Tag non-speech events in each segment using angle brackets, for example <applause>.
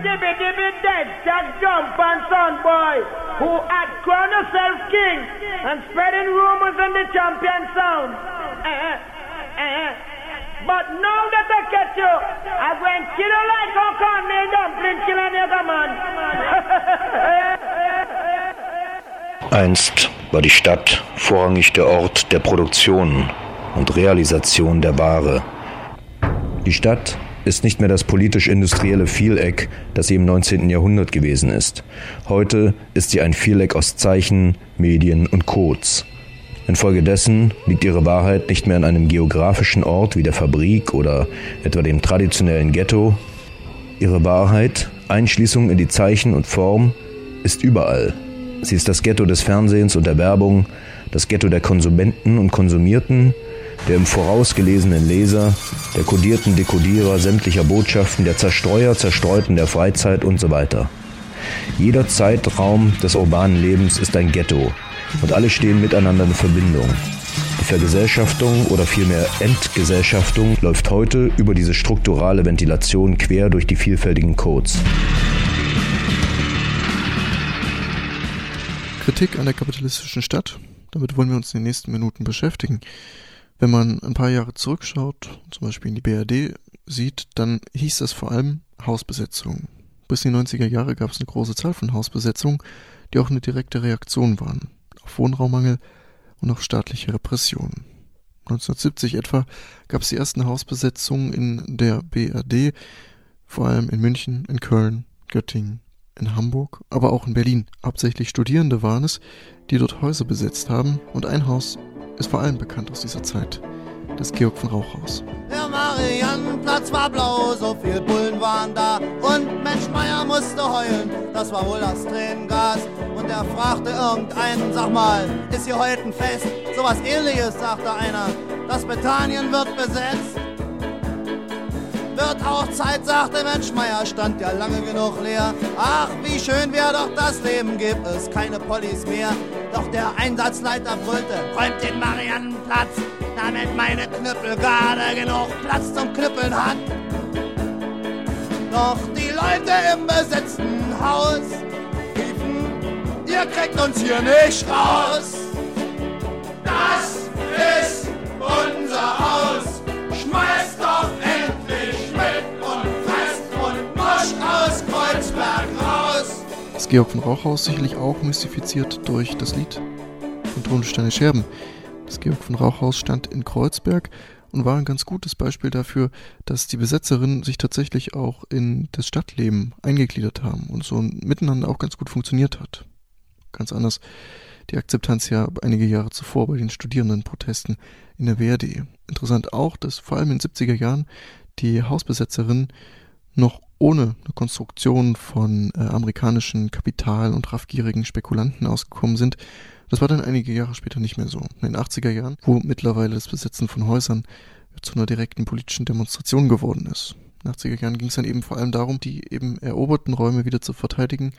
Dibby Dibby Dead, Jack Jump and Son Boy, who had crowned herself king and spreading rumors in the champion sound. Eh, eh, eh. But now that I catch you, going to kill you like how cornmeal dumpling kill a nigga man. <laughs> Einst war die Stadt vorrangig der Ort der Produktion und Realisation der Ware. Die Stadt ist nicht mehr das politisch-industrielle Vieleck, das sie im 19. Jahrhundert gewesen ist. Heute ist sie ein Vieleck aus Zeichen, Medien und Codes. Infolgedessen liegt ihre Wahrheit nicht mehr an einem geografischen Ort wie der Fabrik oder etwa dem traditionellen Ghetto. Ihre Wahrheit, Einschließung in die Zeichen und Form, ist überall. Sie ist das Ghetto des Fernsehens und der Werbung, das Ghetto der Konsumenten und Konsumierten, der im Voraus gelesenen Leser, der kodierten Dekodierer sämtlicher Botschaften, der Zerstreuer, Zerstreuten der Freizeit und so weiter. Jeder Zeitraum des urbanen Lebens ist ein Ghetto und alle stehen miteinander in Verbindung. Die Vergesellschaftung oder vielmehr Entgesellschaftung läuft heute über diese strukturale Ventilation quer durch die vielfältigen Codes. Kritik an der kapitalistischen Stadt. Damit wollen wir uns in den nächsten Minuten beschäftigen. Wenn man ein paar Jahre zurückschaut, zum Beispiel in die BRD sieht, dann hieß das vor allem Hausbesetzung. Bis in die 90er Jahre gab es eine große Zahl von Hausbesetzungen, die auch eine direkte Reaktion waren auf Wohnraummangel und auf staatliche Repression. 1970 etwa gab es die ersten Hausbesetzungen in der BRD, vor allem in München, in Köln, Göttingen, in Hamburg, aber auch in Berlin. Hauptsächlich Studierende waren es, die dort Häuser besetzt haben und ein Haus ist vor allem bekannt aus dieser Zeit, das Georg von Rauchhaus. Der Mariannenplatz war blau, so viel Bullen waren da und Mensch Meier musste heulen, das war wohl das Tränengas. Und er fragte irgendeinen, sag mal, ist hier heute ein Fest? Sowas ähnliches, sagte einer, das Bethanien wird besetzt. Wird auch Zeit, sagte Mensch Meier, stand ja lange genug leer. Ach, wie schön wäre doch das Leben, gibt es keine Pollis mehr. Doch der Einsatzleiter brüllte, räumt den Mariannenplatz, damit meine Knüppel gerade genug Platz zum Knüppeln hat. Doch die Leute im besetzten Haus riefen, ihr kriegt uns hier nicht raus. Das ist unser Haus, schmeißt Georg von Rauchhaus sicherlich auch mystifiziert durch das Lied von Tonsteine Scherben. Das Georg von Rauchhaus stand in Kreuzberg und war ein ganz gutes Beispiel dafür, dass die Besetzerinnen sich tatsächlich auch in das Stadtleben eingegliedert haben und so miteinander auch ganz gut funktioniert hat. Ganz anders die Akzeptanz ja einige Jahre zuvor bei den Studierendenprotesten in der WRD. Interessant auch, dass vor allem in den 70er Jahren die Hausbesetzerinnen noch ohne eine Konstruktion von äh, amerikanischen Kapital- und raffgierigen Spekulanten ausgekommen sind. Das war dann einige Jahre später nicht mehr so. In den 80er Jahren, wo mittlerweile das Besetzen von Häusern zu einer direkten politischen Demonstration geworden ist. In den 80er Jahren ging es dann eben vor allem darum, die eben eroberten Räume wieder zu verteidigen.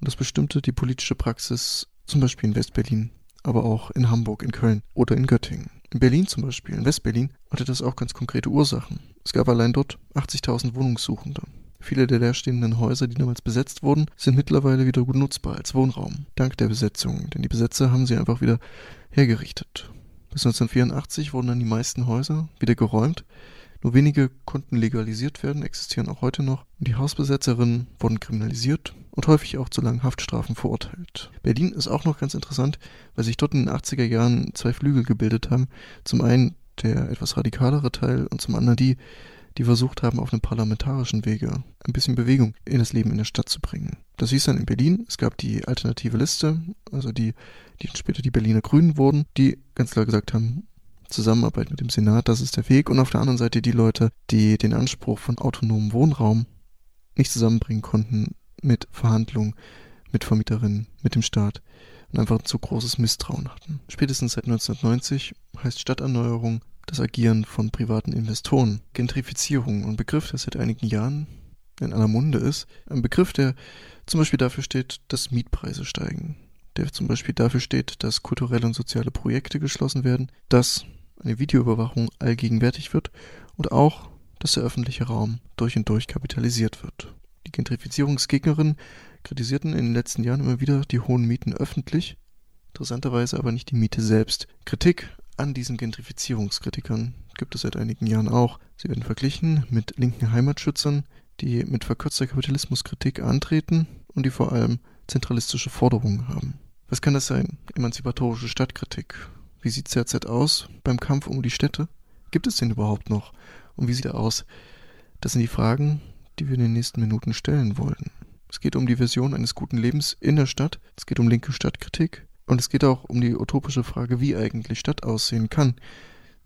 Und das bestimmte die politische Praxis zum Beispiel in Westberlin, aber auch in Hamburg, in Köln oder in Göttingen. In Berlin zum Beispiel, in Westberlin, hatte das auch ganz konkrete Ursachen. Es gab allein dort 80.000 Wohnungssuchende. Viele der leerstehenden Häuser, die damals besetzt wurden, sind mittlerweile wieder gut nutzbar als Wohnraum. Dank der Besetzung, denn die Besetzer haben sie einfach wieder hergerichtet. Bis 1984 wurden dann die meisten Häuser wieder geräumt. Nur wenige konnten legalisiert werden, existieren auch heute noch. Und die Hausbesetzerinnen wurden kriminalisiert und häufig auch zu langen Haftstrafen verurteilt. Berlin ist auch noch ganz interessant, weil sich dort in den 80er Jahren zwei Flügel gebildet haben. Zum einen der etwas radikalere Teil und zum anderen die, die versucht haben, auf einem parlamentarischen Wege ein bisschen Bewegung in das Leben in der Stadt zu bringen. Das hieß dann in Berlin, es gab die alternative Liste, also die, die später die Berliner Grünen wurden, die ganz klar gesagt haben, Zusammenarbeit mit dem Senat, das ist der Weg. Und auf der anderen Seite die Leute, die den Anspruch von autonomem Wohnraum nicht zusammenbringen konnten mit Verhandlungen, mit Vermieterinnen, mit dem Staat und einfach ein zu großes Misstrauen hatten. Spätestens seit 1990 heißt Stadterneuerung das Agieren von privaten Investoren. Gentrifizierung, ein Begriff, der seit einigen Jahren in aller Munde ist. Ein Begriff, der zum Beispiel dafür steht, dass Mietpreise steigen. Der zum Beispiel dafür steht, dass kulturelle und soziale Projekte geschlossen werden, dass eine Videoüberwachung allgegenwärtig wird und auch, dass der öffentliche Raum durch und durch kapitalisiert wird. Die Gentrifizierungsgegnerinnen kritisierten in den letzten Jahren immer wieder die hohen Mieten öffentlich, interessanterweise aber nicht die Miete selbst. Kritik an diesen Gentrifizierungskritikern gibt es seit einigen Jahren auch. Sie werden verglichen mit linken Heimatschützern, die mit verkürzter Kapitalismuskritik antreten und die vor allem zentralistische Forderungen haben. Was kann das sein? Emanzipatorische Stadtkritik. Wie sieht CRZ aus beim Kampf um die Städte? Gibt es den überhaupt noch? Und wie sieht er aus? Das sind die Fragen, die wir in den nächsten Minuten stellen wollen. Es geht um die Vision eines guten Lebens in der Stadt, es geht um linke Stadtkritik und es geht auch um die utopische Frage, wie eigentlich Stadt aussehen kann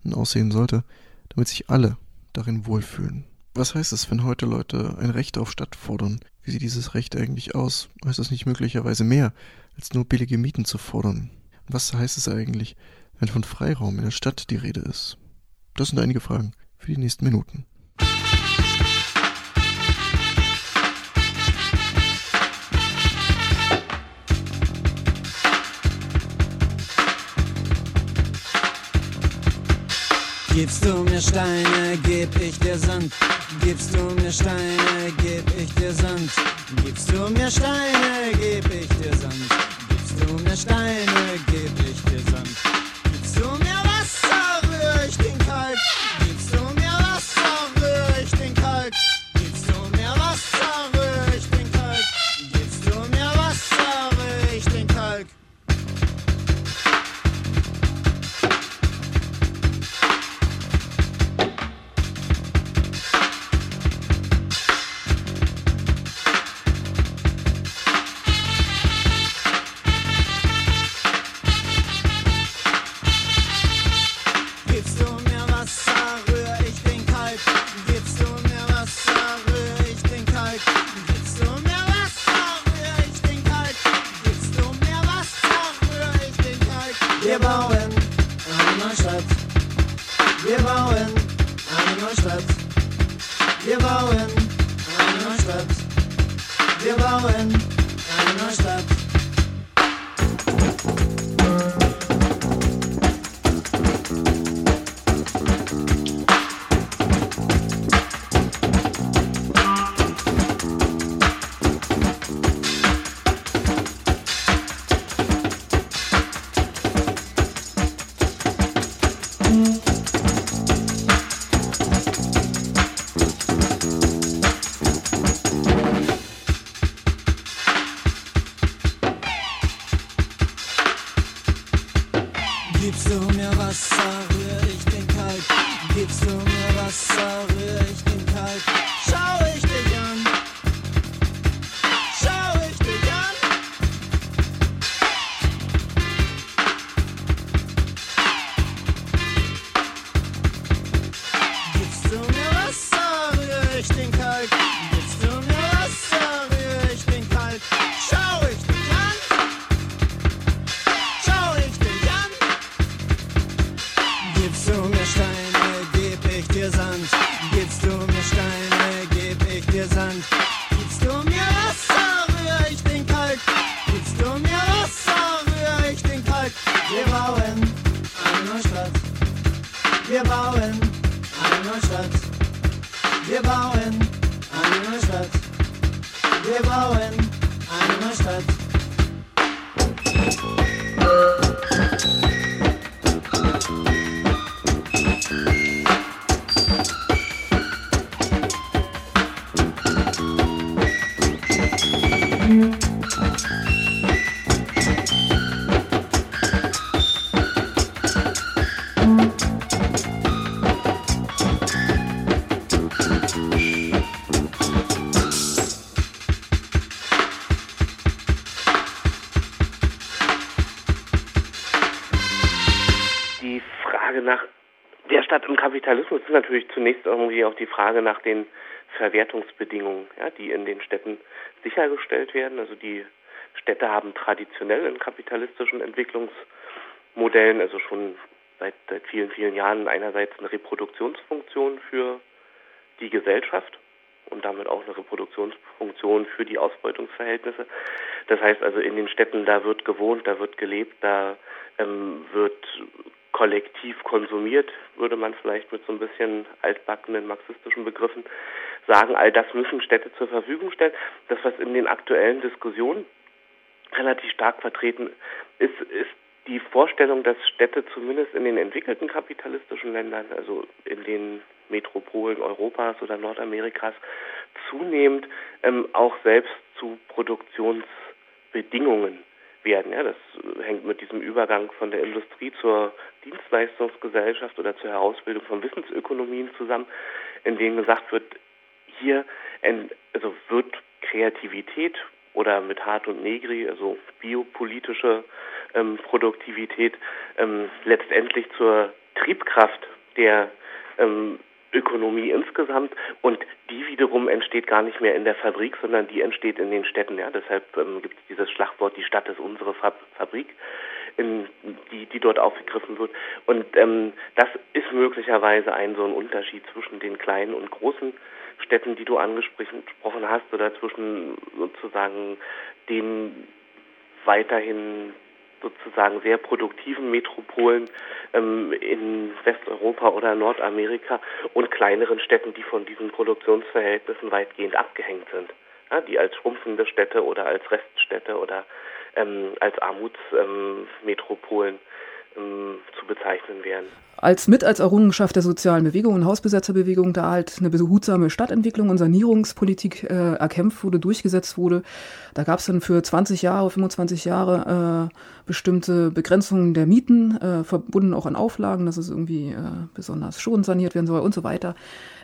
und aussehen sollte, damit sich alle darin wohlfühlen. Was heißt es, wenn heute Leute ein Recht auf Stadt fordern? Wie sieht dieses Recht eigentlich aus? Heißt es nicht möglicherweise mehr, als nur billige Mieten zu fordern? Was heißt es eigentlich, wenn von Freiraum in der Stadt die Rede ist? Das sind einige Fragen für die nächsten Minuten. Gibst du mir Steine, geb ich dir Sand. Gibst du mir Steine, geb ich dir Sand. Gibst du mir Steine, geb ich dir Sand. Gibst du mir Steine, geb ich dir Sand. Gibst du mir Wasser, rühr ich den Kalk. Gibst du mir Wasser, rühr ich den Kalk. Schau ich dich Kapitalismus ist natürlich zunächst irgendwie auch die Frage nach den Verwertungsbedingungen, ja, die in den Städten sichergestellt werden. Also die Städte haben traditionell in kapitalistischen Entwicklungsmodellen, also schon seit, seit vielen, vielen Jahren einerseits eine Reproduktionsfunktion für die Gesellschaft und damit auch eine Reproduktionsfunktion für die Ausbeutungsverhältnisse. Das heißt also in den Städten, da wird gewohnt, da wird gelebt, da ähm, wird kollektiv konsumiert, würde man vielleicht mit so ein bisschen altbackenen marxistischen Begriffen sagen, all das müssen Städte zur Verfügung stellen. Das, was in den aktuellen Diskussionen relativ stark vertreten ist, ist die Vorstellung, dass Städte zumindest in den entwickelten kapitalistischen Ländern, also in den Metropolen Europas oder Nordamerikas, zunehmend ähm, auch selbst zu Produktionsbedingungen werden. Ja, das hängt mit diesem Übergang von der Industrie zur Dienstleistungsgesellschaft oder zur Herausbildung von Wissensökonomien zusammen, in denen gesagt wird, hier also wird Kreativität oder mit Hart und Negri, also biopolitische ähm, Produktivität, ähm, letztendlich zur Triebkraft der ähm, Ökonomie insgesamt und die wiederum entsteht gar nicht mehr in der Fabrik, sondern die entsteht in den Städten. Ja, deshalb ähm, gibt es dieses Schlagwort: Die Stadt ist unsere Fab Fabrik, in, die die dort aufgegriffen wird. Und ähm, das ist möglicherweise ein so ein Unterschied zwischen den kleinen und großen Städten, die du angesprochen hast, oder zwischen sozusagen den weiterhin sozusagen sehr produktiven Metropolen ähm, in Westeuropa oder Nordamerika und kleineren Städten, die von diesen Produktionsverhältnissen weitgehend abgehängt sind, ja, die als schrumpfende Städte oder als Reststädte oder ähm, als Armutsmetropolen ähm, zu bezeichnen wären als mit als Errungenschaft der sozialen Bewegung und Hausbesetzerbewegung da halt eine behutsame Stadtentwicklung und Sanierungspolitik äh, erkämpft wurde, durchgesetzt wurde. Da gab es dann für 20 Jahre, 25 Jahre äh, bestimmte Begrenzungen der Mieten, äh, verbunden auch an Auflagen, dass es irgendwie äh, besonders schon saniert werden soll und so weiter.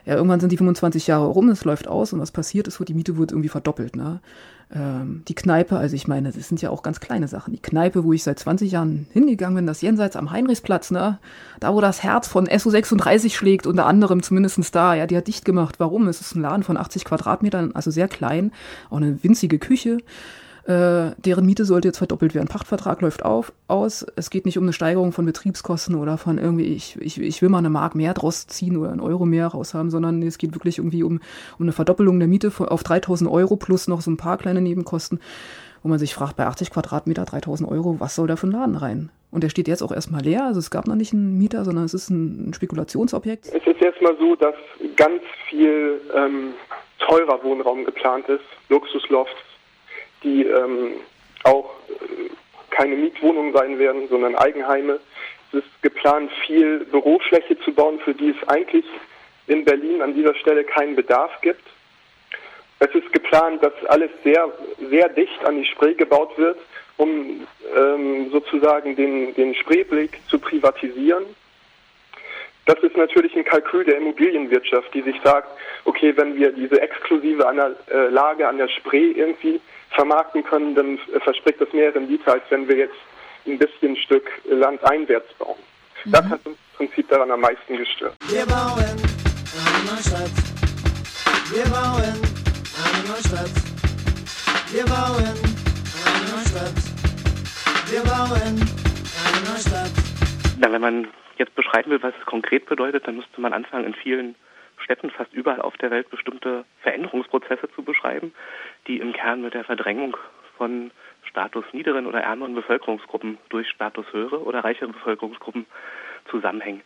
Ja, irgendwann sind die 25 Jahre rum, es läuft aus und was passiert ist, die Miete wird irgendwie verdoppelt. Ne? Ähm, die Kneipe, also ich meine, das sind ja auch ganz kleine Sachen. Die Kneipe, wo ich seit 20 Jahren hingegangen bin, das jenseits am Heinrichsplatz, ne? da wo das Herz von SO36 schlägt, unter anderem zumindestens da, ja, die hat dicht gemacht. Warum? Es ist ein Laden von 80 Quadratmetern, also sehr klein, auch eine winzige Küche. Äh, deren Miete sollte jetzt verdoppelt werden. Pachtvertrag läuft auf, aus. Es geht nicht um eine Steigerung von Betriebskosten oder von irgendwie, ich, ich, ich will mal eine Mark mehr draus ziehen oder einen Euro mehr raus haben, sondern es geht wirklich irgendwie um, um eine Verdoppelung der Miete auf 3000 Euro plus noch so ein paar kleine Nebenkosten, wo man sich fragt, bei 80 Quadratmeter 3000 Euro, was soll da für ein Laden rein? Und der steht jetzt auch erstmal leer, also es gab noch nicht einen Mieter, sondern es ist ein, Spekulationsobjekt. Es ist erstmal so, dass ganz viel ähm, teurer Wohnraum geplant ist, Luxuslofts, die ähm, auch äh, keine Mietwohnungen sein werden, sondern Eigenheime. Es ist geplant, viel Bürofläche zu bauen, für die es eigentlich in Berlin an dieser Stelle keinen Bedarf gibt. Es ist geplant, dass alles sehr, sehr dicht an die Spree gebaut wird, um ähm, sozusagen den, den Spreeblick zu privatisieren. Das ist natürlich ein Kalkül der Immobilienwirtschaft, die sich sagt, okay, wenn wir diese exklusive äh, Lage an der Spree irgendwie vermarkten können, dann verspricht das mehr Rendite, als wenn wir jetzt ein bisschen Stück Land einwärts bauen. Mhm. Das hat uns im Prinzip daran am meisten gestört. Wir bauen eine neue Stadt. Wir bauen eine neue Stadt. Wir bauen eine neue Stadt. Wir bauen eine neue Stadt. Na, wenn man jetzt beschreiben will, was es konkret bedeutet, dann müsste man anfangen, in vielen Städten fast überall auf der Welt bestimmte Veränderungsprozesse zu beschreiben, die im Kern mit der Verdrängung von Status niederen oder ärmeren Bevölkerungsgruppen durch Status höhere oder reichere Bevölkerungsgruppen zusammenhängen.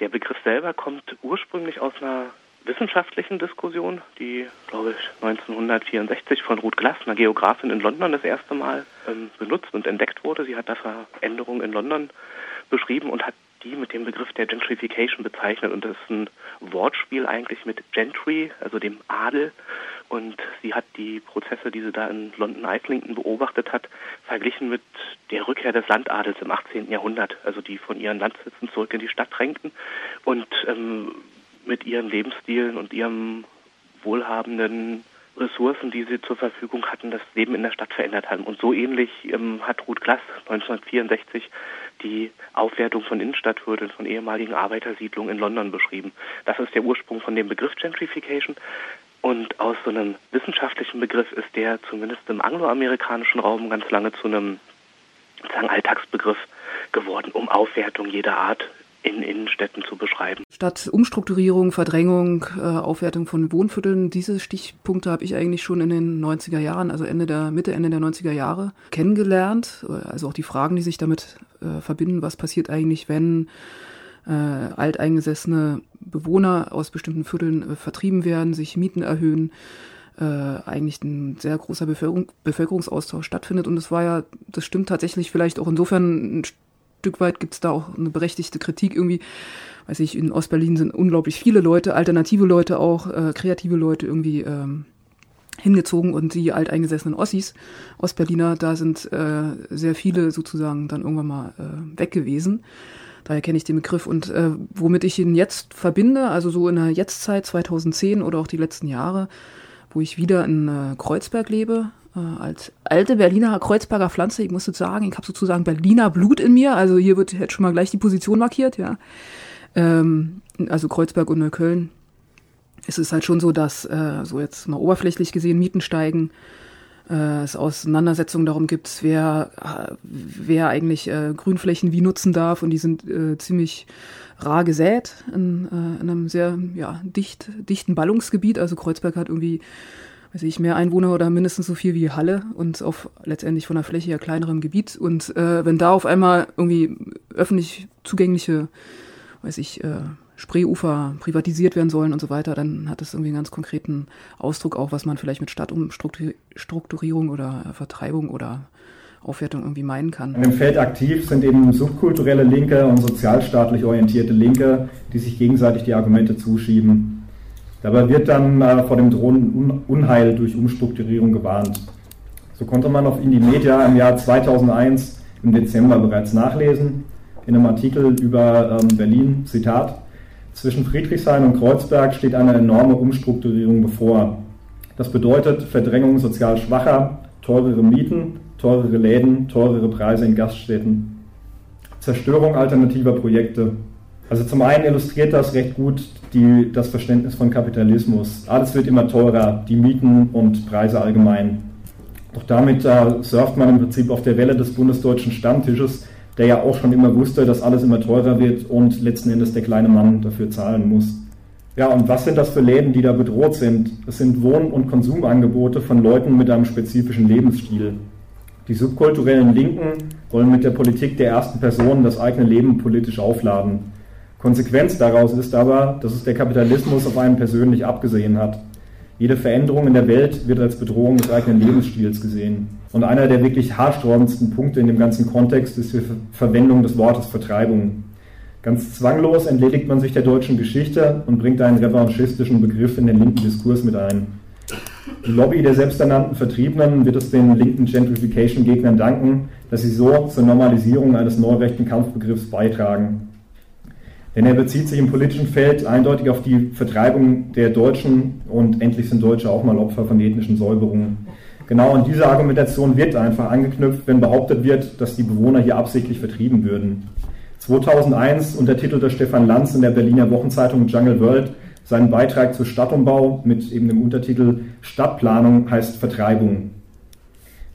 Der Begriff selber kommt ursprünglich aus einer wissenschaftlichen Diskussion, die, glaube ich, 1964 von Ruth Glass, einer Geografin in London, das erste Mal ähm, benutzt und entdeckt wurde. Sie hat da Veränderungen in London beschrieben und hat die mit dem Begriff der Gentrification bezeichnet. Und das ist ein Wortspiel eigentlich mit Gentry, also dem Adel. Und sie hat die Prozesse, die sie da in London Islington beobachtet hat, verglichen mit der Rückkehr des Landadels im 18. Jahrhundert, also die von ihren Landsitzen zurück in die Stadt drängten und ähm, mit ihren Lebensstilen und ihrem wohlhabenden Ressourcen, die sie zur Verfügung hatten, das Leben in der Stadt verändert haben. Und so ähnlich ähm, hat Ruth Glass 1964 die Aufwertung von Innenstadtvierteln, von ehemaligen Arbeitersiedlungen in London beschrieben. Das ist der Ursprung von dem Begriff Gentrification. Und aus so einem wissenschaftlichen Begriff ist der zumindest im angloamerikanischen Raum ganz lange zu einem sozusagen Alltagsbegriff geworden, um Aufwertung jeder Art in Innenstädten zu beschreiben. Statt Umstrukturierung, Verdrängung, äh, Aufwertung von Wohnvierteln, diese Stichpunkte habe ich eigentlich schon in den 90er Jahren, also Ende der Mitte, Ende der 90er Jahre kennengelernt. Also auch die Fragen, die sich damit äh, verbinden, was passiert eigentlich, wenn äh, alteingesessene Bewohner aus bestimmten Vierteln äh, vertrieben werden, sich Mieten erhöhen, äh, eigentlich ein sehr großer Bevölkerung, Bevölkerungsaustausch stattfindet. Und das war ja, das stimmt tatsächlich vielleicht auch insofern ein Stück weit gibt es da auch eine berechtigte Kritik irgendwie. Weiß ich, in Ostberlin sind unglaublich viele Leute, alternative Leute auch, äh, kreative Leute irgendwie ähm, hingezogen und die alteingesessenen Ossis, Ostberliner, da sind äh, sehr viele sozusagen dann irgendwann mal äh, weg gewesen. Daher kenne ich den Begriff und äh, womit ich ihn jetzt verbinde, also so in der Jetztzeit 2010 oder auch die letzten Jahre, wo ich wieder in äh, Kreuzberg lebe, als alte Berliner Kreuzberger Pflanze. Ich muss sagen, ich habe sozusagen Berliner Blut in mir. Also hier wird jetzt schon mal gleich die Position markiert, ja. Ähm, also Kreuzberg und Neukölln. Es ist halt schon so, dass äh, so jetzt mal oberflächlich gesehen Mieten steigen, äh, es Auseinandersetzungen darum gibt, wer, wer eigentlich äh, Grünflächen wie nutzen darf und die sind äh, ziemlich rar gesät in, äh, in einem sehr ja, dicht, dichten Ballungsgebiet. Also Kreuzberg hat irgendwie, weiß ich, mehr Einwohner oder mindestens so viel wie Halle und auf letztendlich von der Fläche her kleinerem Gebiet. Und äh, wenn da auf einmal irgendwie öffentlich zugängliche, weiß ich, äh, Spreeufer privatisiert werden sollen und so weiter, dann hat das irgendwie einen ganz konkreten Ausdruck auch, was man vielleicht mit Stadtumstrukturierung oder Vertreibung oder Aufwertung irgendwie meinen kann. An dem Feld aktiv sind eben subkulturelle Linke und sozialstaatlich orientierte Linke, die sich gegenseitig die Argumente zuschieben. Dabei wird dann äh, vor dem drohenden Unheil durch Umstrukturierung gewarnt. So konnte man auf Indie Media im Jahr 2001 im Dezember bereits nachlesen, in einem Artikel über ähm, Berlin, Zitat, zwischen Friedrichshain und Kreuzberg steht eine enorme Umstrukturierung bevor. Das bedeutet Verdrängung sozial schwacher, teurere Mieten, teurere Läden, teurere Preise in Gaststätten, Zerstörung alternativer Projekte. Also zum einen illustriert das recht gut die, das Verständnis von Kapitalismus. Alles wird immer teurer, die Mieten und Preise allgemein. Doch damit äh, surft man im Prinzip auf der Welle des bundesdeutschen Stammtisches, der ja auch schon immer wusste, dass alles immer teurer wird und letzten Endes der kleine Mann dafür zahlen muss. Ja, und was sind das für Läden, die da bedroht sind? Es sind Wohn- und Konsumangebote von Leuten mit einem spezifischen Lebensstil. Die subkulturellen Linken wollen mit der Politik der ersten Person das eigene Leben politisch aufladen. Konsequenz daraus ist aber, dass es der Kapitalismus auf einen persönlich abgesehen hat. Jede Veränderung in der Welt wird als Bedrohung des eigenen Lebensstils gesehen. Und einer der wirklich haarsträubendsten Punkte in dem ganzen Kontext ist die Verwendung des Wortes Vertreibung. Ganz zwanglos entledigt man sich der deutschen Geschichte und bringt einen revanchistischen Begriff in den linken Diskurs mit ein. Die Lobby der selbsternannten Vertriebenen wird es den linken Gentrification-Gegnern danken, dass sie so zur Normalisierung eines neurechten Kampfbegriffs beitragen denn er bezieht sich im politischen Feld eindeutig auf die Vertreibung der Deutschen und endlich sind Deutsche auch mal Opfer von ethnischen Säuberungen. Genau an diese Argumentation wird einfach angeknüpft, wenn behauptet wird, dass die Bewohner hier absichtlich vertrieben würden. 2001 untertitelte Stefan Lanz in der Berliner Wochenzeitung Jungle World seinen Beitrag zu Stadtumbau mit eben dem Untertitel Stadtplanung heißt Vertreibung.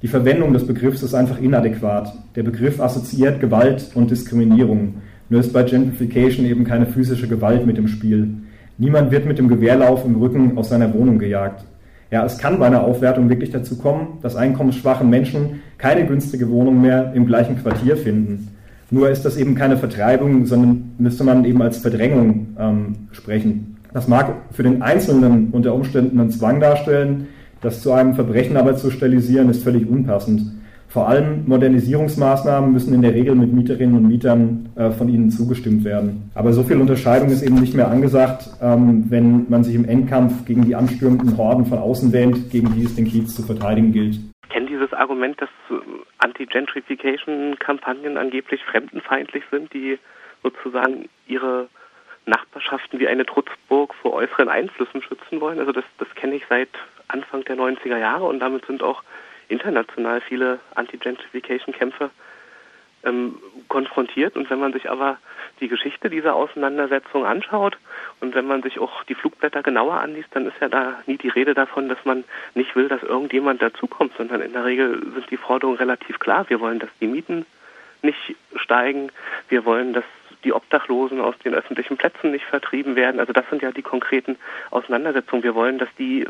Die Verwendung des Begriffs ist einfach inadäquat. Der Begriff assoziiert Gewalt und Diskriminierung. Nur ist bei Gentrification eben keine physische Gewalt mit im Spiel. Niemand wird mit dem Gewehrlauf im Rücken aus seiner Wohnung gejagt. Ja, es kann bei einer Aufwertung wirklich dazu kommen, dass einkommensschwache Menschen keine günstige Wohnung mehr im gleichen Quartier finden. Nur ist das eben keine Vertreibung, sondern müsste man eben als Verdrängung ähm, sprechen. Das mag für den Einzelnen unter Umständen einen Zwang darstellen, das zu einem Verbrechen aber zu stilisieren, ist völlig unpassend. Vor allem Modernisierungsmaßnahmen müssen in der Regel mit Mieterinnen und Mietern äh, von ihnen zugestimmt werden. Aber so viel Unterscheidung ist eben nicht mehr angesagt, ähm, wenn man sich im Endkampf gegen die anstürmenden Horden von außen wähnt, gegen die es den Kiez zu verteidigen gilt. Ich kenne dieses Argument, dass Anti-Gentrification-Kampagnen angeblich fremdenfeindlich sind, die sozusagen ihre Nachbarschaften wie eine Trutzburg vor äußeren Einflüssen schützen wollen. Also das, das kenne ich seit Anfang der 90er Jahre und damit sind auch international viele Anti-Gentrification-Kämpfe ähm, konfrontiert. Und wenn man sich aber die Geschichte dieser Auseinandersetzung anschaut und wenn man sich auch die Flugblätter genauer anliest, dann ist ja da nie die Rede davon, dass man nicht will, dass irgendjemand dazukommt, sondern in der Regel sind die Forderungen relativ klar. Wir wollen, dass die Mieten nicht steigen. Wir wollen, dass die Obdachlosen aus den öffentlichen Plätzen nicht vertrieben werden. Also das sind ja die konkreten Auseinandersetzungen. Wir wollen, dass die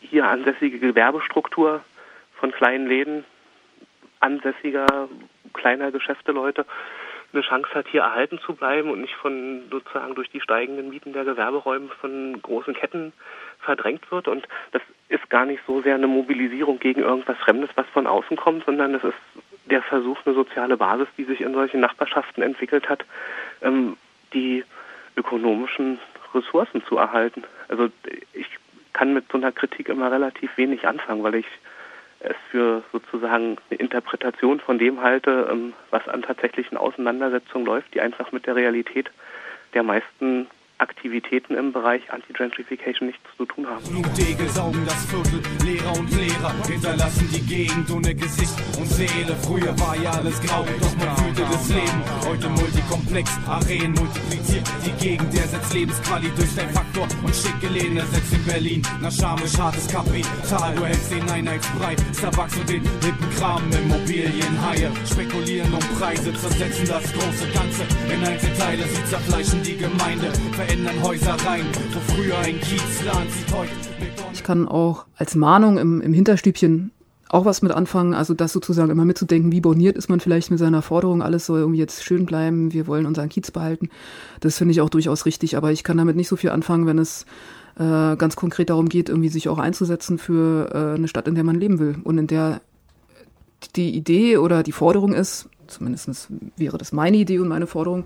hier ansässige Gewerbestruktur von kleinen Läden, ansässiger, kleiner Geschäfteleute eine Chance hat, hier erhalten zu bleiben und nicht von sozusagen durch die steigenden Mieten der Gewerberäume von großen Ketten verdrängt wird. Und das ist gar nicht so sehr eine Mobilisierung gegen irgendwas Fremdes, was von außen kommt, sondern es ist der Versuch, eine soziale Basis, die sich in solchen Nachbarschaften entwickelt hat, ähm, die ökonomischen Ressourcen zu erhalten. Also ich kann mit so einer Kritik immer relativ wenig anfangen, weil ich es für sozusagen eine Interpretation von dem halte, ähm, was an tatsächlichen Auseinandersetzungen läuft, die einfach mit der Realität der meisten Aktivitäten im Bereich Anti-Gentrification nichts zu tun haben. Blutdegel saugen das Viertel, Lehrer und Lehrer hinterlassen die Gegend ohne Gesicht und Seele. Früher war ja alles grau, doch man fühlte das Leben. Heute multikomplex, Arenen multipliziert die Gegend, ersetzt Lebensquali durch dein Faktor und schicke Läden ersetzt in Berlin. Na Schamisch, hartes Kapital, du hältst den Einheitsbrei, Starbucks und den hippen Kram, Immobilienhaie, spekulieren um Preise, zersetzen das große Ganze in Einzelteile, sie zerfleischen die Gemeinde verändern Häuser rein, wo früher ein Kiezland sieht heute Ich kann auch als Mahnung im, im Hinterstübchen auch was mit anfangen, also das sozusagen immer mitzudenken, wie boniert ist man vielleicht mit seiner Forderung, alles soll irgendwie jetzt schön bleiben, wir wollen unseren Kiez behalten. Das finde ich auch durchaus richtig, aber ich kann damit nicht so viel anfangen, wenn es äh, ganz konkret darum geht, irgendwie sich auch einzusetzen für äh, eine Stadt, in der man leben will und in der die Idee oder die Forderung ist, zumindest wäre das meine Idee und meine Forderung,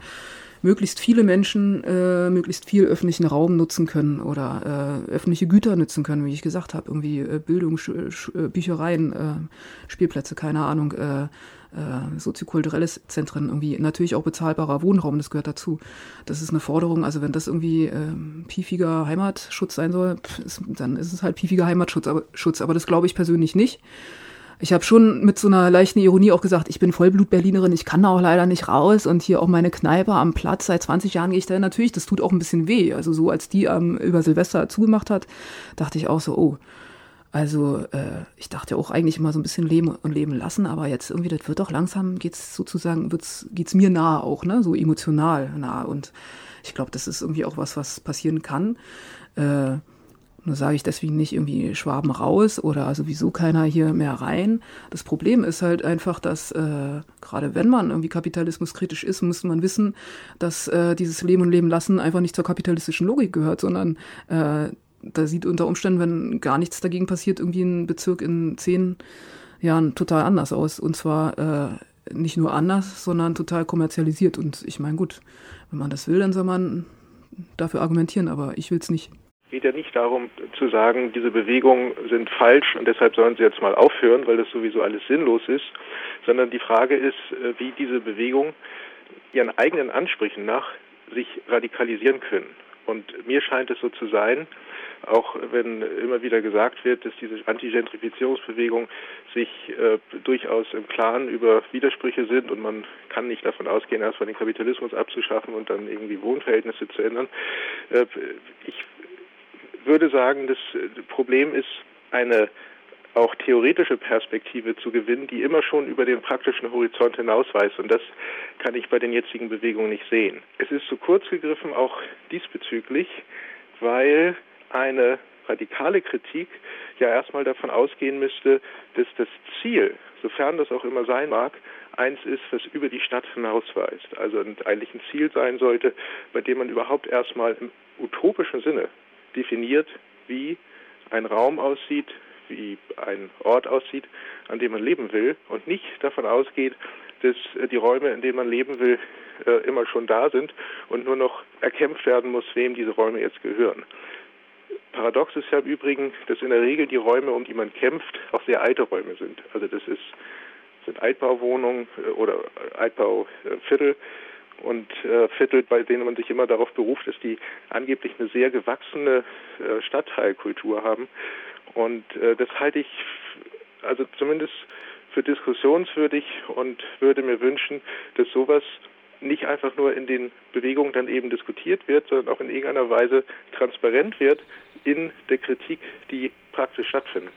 möglichst viele Menschen äh, möglichst viel öffentlichen Raum nutzen können oder äh, öffentliche Güter nutzen können, wie ich gesagt habe, irgendwie äh, Bildung, Sch Sch Büchereien, äh, Spielplätze, keine Ahnung, äh, äh, soziokulturelle Zentren, irgendwie natürlich auch bezahlbarer Wohnraum, das gehört dazu. Das ist eine Forderung, also wenn das irgendwie äh, piefiger Heimatschutz sein soll, pff, ist, dann ist es halt piefiger Heimatschutz, aber, Schutz, aber das glaube ich persönlich nicht. Ich habe schon mit so einer leichten Ironie auch gesagt, ich bin Vollblut-Berlinerin, ich kann da auch leider nicht raus und hier auch meine Kneipe am Platz, seit 20 Jahren gehe ich da natürlich, das tut auch ein bisschen weh. Also so als die ähm, über Silvester zugemacht hat, dachte ich auch so, oh, also äh, ich dachte auch eigentlich immer so ein bisschen leben und leben lassen, aber jetzt irgendwie, das wird doch langsam, geht's sozusagen, wird's, geht's mir nahe auch, ne, so emotional nahe. Und ich glaube, das ist irgendwie auch was, was passieren kann. Äh, nur sage ich deswegen nicht irgendwie Schwaben raus oder sowieso keiner hier mehr rein. Das Problem ist halt einfach, dass äh, gerade wenn man irgendwie kapitalismuskritisch ist, muss man wissen, dass äh, dieses Leben und Leben lassen einfach nicht zur kapitalistischen Logik gehört, sondern äh, da sieht unter Umständen, wenn gar nichts dagegen passiert, irgendwie ein Bezirk in zehn Jahren total anders aus. Und zwar äh, nicht nur anders, sondern total kommerzialisiert. Und ich meine, gut, wenn man das will, dann soll man dafür argumentieren, aber ich will es nicht geht ja nicht darum zu sagen, diese Bewegungen sind falsch und deshalb sollen sie jetzt mal aufhören, weil das sowieso alles sinnlos ist, sondern die Frage ist, äh, wie diese Bewegungen ihren eigenen Ansprüchen nach sich radikalisieren können. Und mir scheint es so zu sein, auch wenn immer wieder gesagt wird, dass diese Antigentrifizierungsbewegung sich äh, durchaus im Klaren über Widersprüche sind und man kann nicht davon ausgehen, erstmal den Kapitalismus abzuschaffen und dann irgendwie Wohnverhältnisse zu ändern. Äh, ich würde sagen, das Problem ist eine auch theoretische Perspektive zu gewinnen, die immer schon über den praktischen Horizont hinausweist. Und das kann ich bei den jetzigen Bewegungen nicht sehen. Es ist zu kurz gegriffen, auch diesbezüglich, weil eine radikale Kritik ja erstmal davon ausgehen müsste, dass das Ziel, sofern das auch immer sein mag, eins ist, was über die Stadt hinausweist. Also eigentlich ein Ziel sein sollte, bei dem man überhaupt erstmal im utopischen Sinne definiert, wie ein Raum aussieht, wie ein Ort aussieht, an dem man leben will und nicht davon ausgeht, dass äh, die Räume, in denen man leben will, äh, immer schon da sind und nur noch erkämpft werden muss, wem diese Räume jetzt gehören. Paradox ist ja im Übrigen, dass in der Regel die Räume, um die man kämpft, auch sehr alte Räume sind. Also das ist, sind Altbauwohnungen äh, oder Altbauviertel, und äh, Viertel, bei denen man sich immer darauf beruft, dass die angeblich eine sehr gewachsene äh, Stadtteilkultur haben. Und äh, das halte ich also zumindest für diskussionswürdig und würde mir wünschen, dass sowas nicht einfach nur in den Bewegungen dann eben diskutiert wird, sondern auch in irgendeiner Weise transparent wird in der Kritik, die praktisch stattfindet.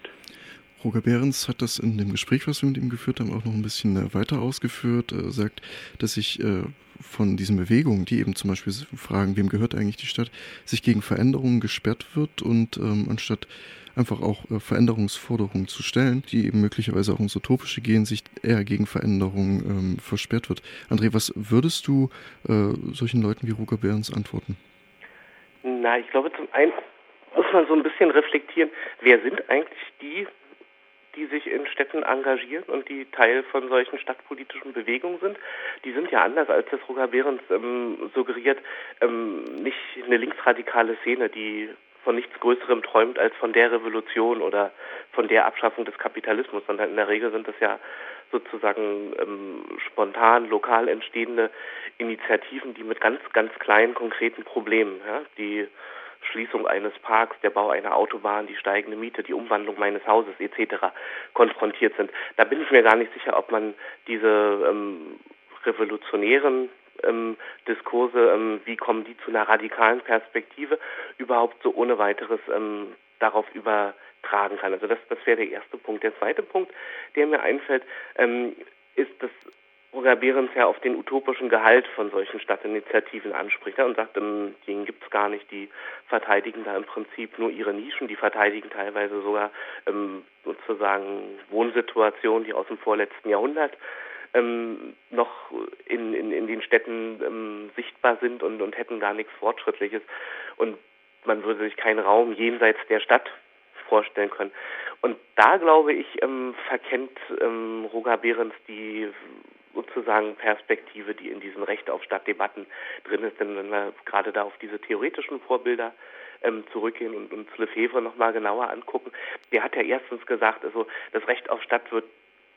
Roger Behrens hat das in dem Gespräch, was wir mit ihm geführt haben, auch noch ein bisschen äh, weiter ausgeführt. Er sagt, dass sich äh, von diesen Bewegungen, die eben zum Beispiel fragen, wem gehört eigentlich die Stadt, sich gegen Veränderungen gesperrt wird und ähm, anstatt einfach auch äh, Veränderungsforderungen zu stellen, die eben möglicherweise auch ins utopische gehen, sich eher gegen Veränderungen ähm, versperrt wird. André, was würdest du äh, solchen Leuten wie Roger Behrens antworten? Na, ich glaube, zum einen muss man so ein bisschen reflektieren, wer sind eigentlich die, die sich in Städten engagieren und die Teil von solchen stadtpolitischen Bewegungen sind. Die sind ja anders, als das Roger Behrens ähm, suggeriert, ähm, nicht eine linksradikale Szene, die von nichts Größerem träumt als von der Revolution oder von der Abschaffung des Kapitalismus, sondern in der Regel sind das ja sozusagen ähm, spontan, lokal entstehende Initiativen, die mit ganz, ganz kleinen, konkreten Problemen, ja, die Schließung eines Parks, der Bau einer Autobahn, die steigende Miete, die Umwandlung meines Hauses etc. konfrontiert sind. Da bin ich mir gar nicht sicher, ob man diese ähm, revolutionären ähm, Diskurse, ähm, wie kommen die zu einer radikalen Perspektive, überhaupt so ohne weiteres ähm, darauf übertragen kann. Also das, das wäre der erste Punkt. Der zweite Punkt, der mir einfällt, ähm, ist, dass Roger Behrens ja auf den utopischen Gehalt von solchen Stadtinitiativen anspricht ja, und sagt, ähm, den gibt's gar nicht, die verteidigen da im Prinzip nur ihre Nischen, die verteidigen teilweise sogar ähm, sozusagen Wohnsituationen, die aus dem vorletzten Jahrhundert ähm, noch in, in, in den Städten ähm, sichtbar sind und, und hätten gar nichts Fortschrittliches. Und man würde sich keinen Raum jenseits der Stadt vorstellen können. Und da, glaube ich, ähm, verkennt ähm, Roger Behrens die sozusagen Perspektive, die in diesen Recht auf Stadtdebatten drin ist. Denn wenn wir gerade da auf diese theoretischen Vorbilder ähm, zurückgehen und uns Lefebvre nochmal genauer angucken, der hat ja erstens gesagt, also das Recht auf Stadt wird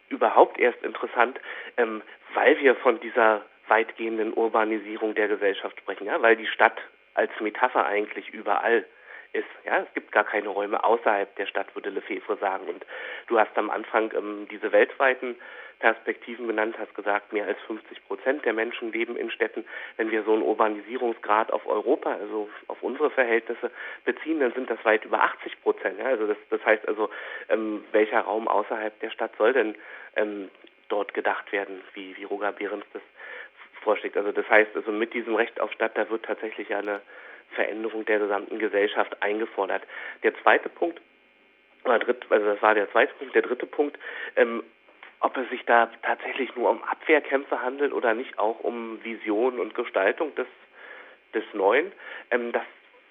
überhaupt erst interessant, ähm, weil wir von dieser weitgehenden Urbanisierung der Gesellschaft sprechen, ja, weil die Stadt als Metapher eigentlich überall ist. Ja, es gibt gar keine Räume außerhalb der Stadt, würde Lefebvre sagen. Und du hast am Anfang ähm, diese weltweiten Perspektiven benannt, hast gesagt, mehr als 50 Prozent der Menschen leben in Städten. Wenn wir so einen Urbanisierungsgrad auf Europa, also auf unsere Verhältnisse beziehen, dann sind das weit über 80 Prozent. Ja? Also das, das heißt also, ähm, welcher Raum außerhalb der Stadt soll denn ähm, dort gedacht werden, wie, wie Roger Behrens das vorschlägt. Also das heißt, also mit diesem Recht auf Stadt, da wird tatsächlich eine Veränderung der gesamten Gesellschaft eingefordert. Der zweite Punkt, oder dritt, also das war der zweite Punkt, der dritte Punkt, ähm, ob es sich da tatsächlich nur um Abwehrkämpfe handelt oder nicht auch um Vision und Gestaltung des, des Neuen, ähm, das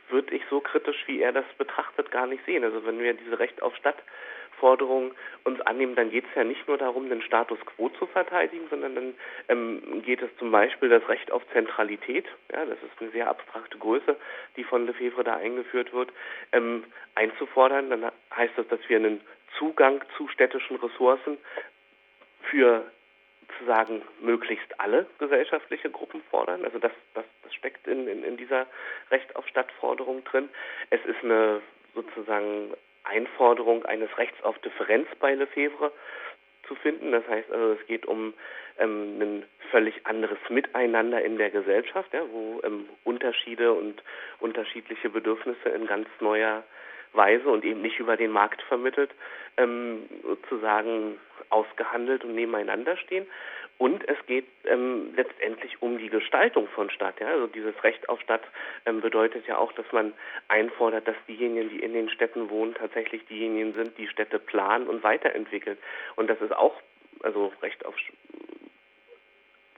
würde ich so kritisch, wie er das betrachtet, gar nicht sehen. Also wenn wir diese Recht auf Stadtforderung uns annehmen, dann geht es ja nicht nur darum, den Status quo zu verteidigen, sondern dann ähm, geht es zum Beispiel das Recht auf Zentralität, ja, das ist eine sehr abstrakte Größe, die von Lefebvre da eingeführt wird, ähm, einzufordern. Dann heißt das, dass wir einen Zugang zu städtischen Ressourcen für zu sagen, möglichst alle gesellschaftliche Gruppen fordern. Also das, das, das steckt in, in, in dieser Recht auf Stadtforderung drin. Es ist eine sozusagen Einforderung eines Rechts auf Differenz bei Lefebvre zu finden. Das heißt also, es geht um ähm, ein völlig anderes Miteinander in der Gesellschaft, ja, wo ähm, Unterschiede und unterschiedliche Bedürfnisse in ganz neuer Weise und eben nicht über den Markt vermittelt, ähm, sozusagen ausgehandelt und nebeneinander stehen. Und es geht ähm, letztendlich um die Gestaltung von Stadt. Ja? Also dieses Recht auf Stadt ähm, bedeutet ja auch, dass man einfordert, dass diejenigen, die in den Städten wohnen, tatsächlich diejenigen sind, die Städte planen und weiterentwickeln. Und das ist auch also Recht auf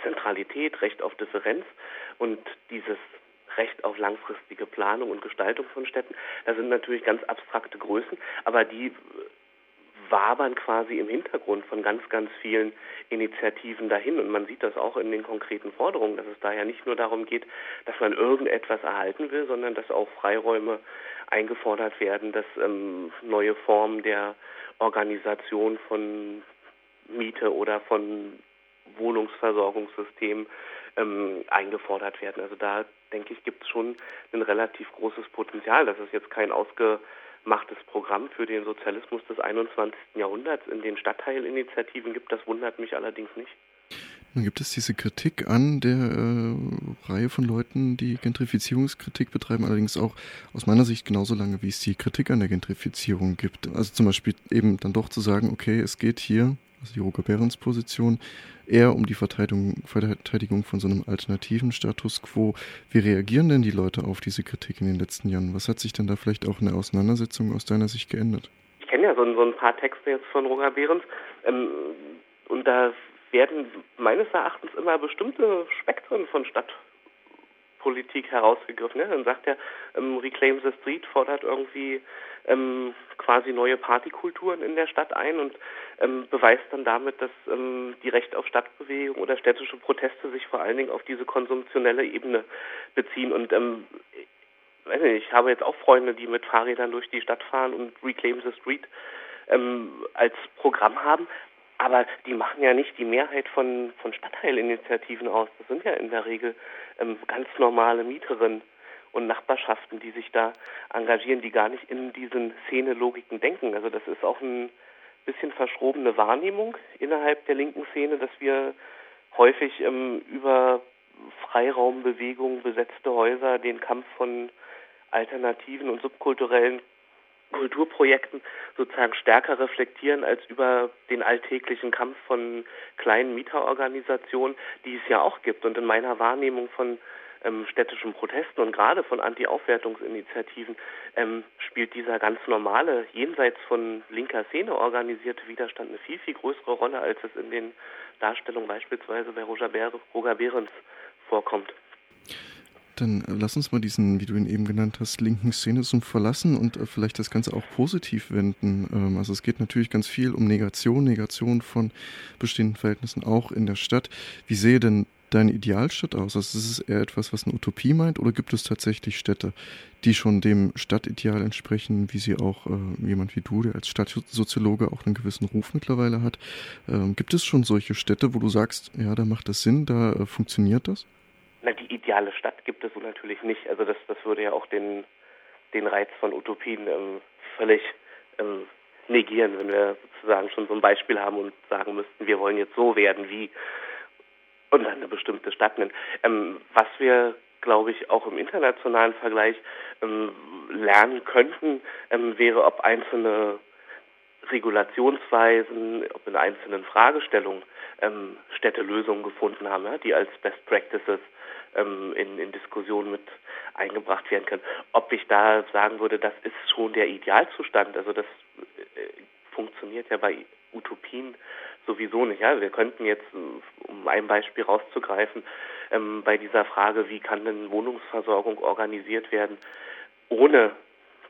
Zentralität, Recht auf Differenz und dieses Recht auf langfristige Planung und Gestaltung von Städten. Das sind natürlich ganz abstrakte Größen, aber die wabern quasi im Hintergrund von ganz, ganz vielen Initiativen dahin. Und man sieht das auch in den konkreten Forderungen, dass es da ja nicht nur darum geht, dass man irgendetwas erhalten will, sondern dass auch Freiräume eingefordert werden, dass ähm, neue Formen der Organisation von Miete oder von Wohnungsversorgungssystemen ähm, eingefordert werden. Also da denke ich, gibt es schon ein relativ großes Potenzial. Das ist jetzt kein ausgemachtes Programm für den Sozialismus des 21. Jahrhunderts in den Stadtteilinitiativen gibt. Das wundert mich allerdings nicht. Nun gibt es diese Kritik an der äh, Reihe von Leuten, die Gentrifizierungskritik betreiben, allerdings auch aus meiner Sicht genauso lange, wie es die Kritik an der Gentrifizierung gibt. Also zum Beispiel eben dann doch zu sagen, okay, es geht hier also die Roger Behrens Position, eher um die Verteidigung, Verteidigung von so einem alternativen Status quo. Wie reagieren denn die Leute auf diese Kritik in den letzten Jahren? Was hat sich denn da vielleicht auch in der Auseinandersetzung aus deiner Sicht geändert? Ich kenne ja so, so, ein paar Texte jetzt von Roger Behrens ähm, und da werden meines Erachtens immer bestimmte Spektren von Stadtpolitik herausgegriffen. Ja? Dann sagt er, ähm, Reclaim the Street fordert irgendwie ähm, quasi neue Partykulturen in der Stadt ein und ähm, beweist dann damit, dass ähm, die Recht auf Stadtbewegung oder städtische Proteste sich vor allen Dingen auf diese konsumtionelle Ebene beziehen. Und ähm, weiß nicht, ich habe jetzt auch Freunde, die mit Fahrrädern durch die Stadt fahren und Reclaim the Street ähm, als Programm haben. Aber die machen ja nicht die Mehrheit von, von Stadtteilinitiativen aus. Das sind ja in der Regel ähm, ganz normale Mieterinnen und Nachbarschaften, die sich da engagieren, die gar nicht in diesen Szene-Logiken denken. Also das ist auch ein bisschen verschrobene Wahrnehmung innerhalb der linken Szene, dass wir häufig ähm, über Freiraumbewegungen, besetzte Häuser, den Kampf von alternativen und subkulturellen Kulturprojekten sozusagen stärker reflektieren als über den alltäglichen Kampf von kleinen Mieterorganisationen, die es ja auch gibt. Und in meiner Wahrnehmung von ähm, städtischen Protesten und gerade von Anti-Aufwertungsinitiativen ähm, spielt dieser ganz normale, jenseits von linker Szene organisierte Widerstand eine viel, viel größere Rolle, als es in den Darstellungen beispielsweise bei Roger, Behrens vorkommt. Dann äh, lass uns mal diesen, wie du ihn eben genannt hast, linken Szenismus verlassen und äh, vielleicht das Ganze auch positiv wenden. Ähm, also es geht natürlich ganz viel um Negation, Negation von bestehenden Verhältnissen auch in der Stadt. Wie sehe denn deine Idealstadt aus? Also ist es eher etwas, was eine Utopie meint, oder gibt es tatsächlich Städte, die schon dem Stadtideal entsprechen, wie sie auch äh, jemand wie du, der als Stadtsoziologe auch einen gewissen Ruf mittlerweile hat? Ähm, gibt es schon solche Städte, wo du sagst, ja, da macht das Sinn, da äh, funktioniert das? Na, die ideale Stadt gibt es so natürlich nicht. Also das, das würde ja auch den, den Reiz von Utopien ähm, völlig ähm, negieren, wenn wir sozusagen schon so ein Beispiel haben und sagen müssten, wir wollen jetzt so werden wie und dann eine bestimmte Stadt nennen. Ähm, was wir, glaube ich, auch im internationalen Vergleich ähm, lernen könnten, ähm, wäre, ob einzelne Regulationsweisen, ob in einzelnen Fragestellungen ähm, Städte Lösungen gefunden haben, ja, die als Best Practices ähm, in, in Diskussionen mit eingebracht werden können. Ob ich da sagen würde, das ist schon der Idealzustand, also das äh, funktioniert ja bei Utopien sowieso nicht. Ja? Wir könnten jetzt, um ein Beispiel rauszugreifen, ähm, bei dieser Frage, wie kann denn Wohnungsversorgung organisiert werden, ohne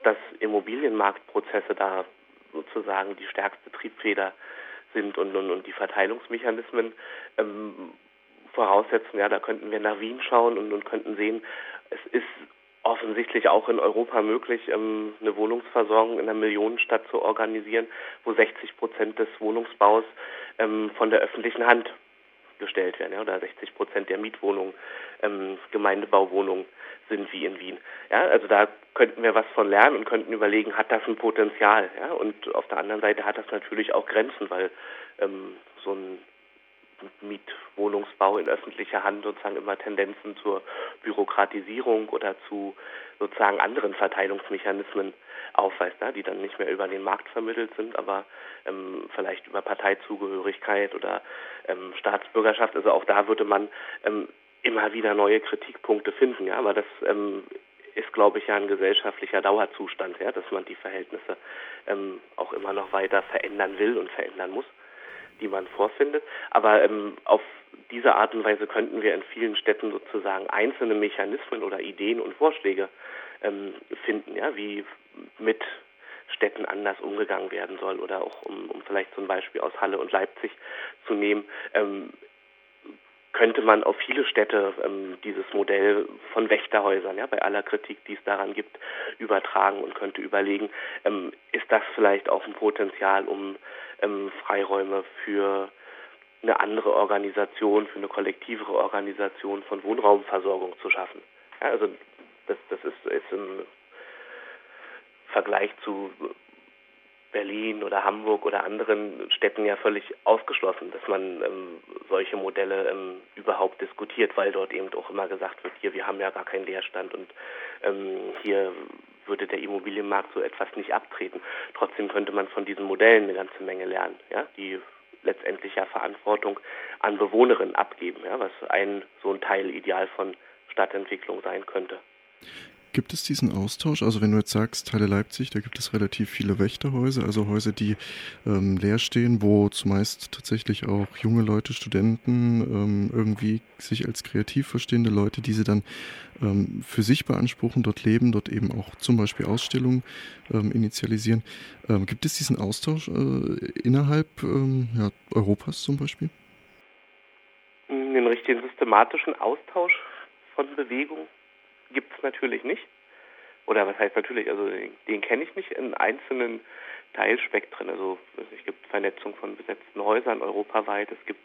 dass Immobilienmarktprozesse da sozusagen die stärkste Triebfeder sind und, und, und die Verteilungsmechanismen ähm, voraussetzen. Ja, da könnten wir nach Wien schauen und, und könnten sehen, es ist offensichtlich auch in Europa möglich, ähm, eine Wohnungsversorgung in einer Millionenstadt zu organisieren, wo 60 Prozent des Wohnungsbaus ähm, von der öffentlichen Hand gestellt werden, ja, oder 60 Prozent der Mietwohnungen ähm, Gemeindebauwohnungen sind wie in Wien. Ja, also da könnten wir was von lernen und könnten überlegen, hat das ein Potenzial? Ja, und auf der anderen Seite hat das natürlich auch Grenzen, weil ähm, so ein Mietwohnungsbau in öffentlicher Hand sozusagen immer Tendenzen zur Bürokratisierung oder zu sozusagen anderen Verteilungsmechanismen aufweist, ne, die dann nicht mehr über den Markt vermittelt sind, aber ähm, vielleicht über Parteizugehörigkeit oder ähm, Staatsbürgerschaft. Also auch da würde man ähm, immer wieder neue Kritikpunkte finden, ja, aber das ähm, ist, glaube ich, ja ein gesellschaftlicher Dauerzustand, ja, dass man die Verhältnisse ähm, auch immer noch weiter verändern will und verändern muss die man vorfindet. Aber ähm, auf diese Art und Weise könnten wir in vielen Städten sozusagen einzelne Mechanismen oder Ideen und Vorschläge ähm, finden, ja, wie mit Städten anders umgegangen werden soll oder auch um, um vielleicht zum Beispiel aus Halle und Leipzig zu nehmen, ähm, könnte man auf viele Städte ähm, dieses Modell von Wächterhäusern, ja, bei aller Kritik, die es daran gibt, übertragen und könnte überlegen, ähm, ist das vielleicht auch ein Potenzial, um ähm, Freiräume für eine andere Organisation, für eine kollektivere Organisation von Wohnraumversorgung zu schaffen. Ja, also das, das ist, ist im Vergleich zu Berlin oder Hamburg oder anderen Städten ja völlig ausgeschlossen, dass man ähm, solche Modelle ähm, überhaupt diskutiert, weil dort eben auch immer gesagt wird, hier, wir haben ja gar keinen Leerstand und ähm, hier würde der Immobilienmarkt so etwas nicht abtreten. Trotzdem könnte man von diesen Modellen eine ganze Menge lernen, ja, die letztendlich ja Verantwortung an Bewohnerinnen abgeben, ja, was ein so ein Teil ideal von Stadtentwicklung sein könnte. Gibt es diesen Austausch? Also wenn du jetzt sagst, Teile Leipzig, da gibt es relativ viele Wächterhäuser, also Häuser, die ähm, leer stehen, wo zumeist tatsächlich auch junge Leute, Studenten, ähm, irgendwie sich als kreativ verstehende Leute, die sie dann ähm, für sich beanspruchen, dort leben, dort eben auch zum Beispiel Ausstellungen ähm, initialisieren. Ähm, gibt es diesen Austausch äh, innerhalb ähm, ja, Europas zum Beispiel? Den richtigen systematischen Austausch von Bewegung gibt es natürlich nicht. Oder was heißt natürlich, also den, den kenne ich nicht in einzelnen Teilspektren. Also es gibt Vernetzung von besetzten Häusern europaweit, es gibt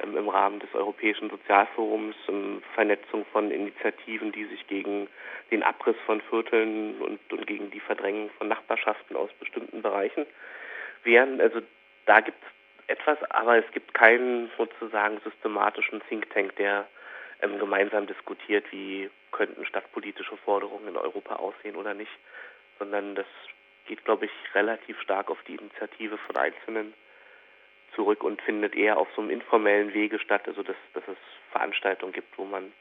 ähm, im Rahmen des Europäischen Sozialforums ähm, Vernetzung von Initiativen, die sich gegen den Abriss von Vierteln und, und gegen die Verdrängung von Nachbarschaften aus bestimmten Bereichen wehren. Also da gibt es etwas, aber es gibt keinen sozusagen systematischen Think Tank, der ähm, gemeinsam diskutiert, wie könnten stadtpolitische Forderungen in Europa aussehen oder nicht, sondern das geht, glaube ich, relativ stark auf die Initiative von Einzelnen zurück und findet eher auf so einem informellen Wege statt, also dass, dass es Veranstaltungen gibt, wo man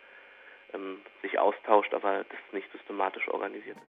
ähm, sich austauscht, aber das nicht systematisch organisiert.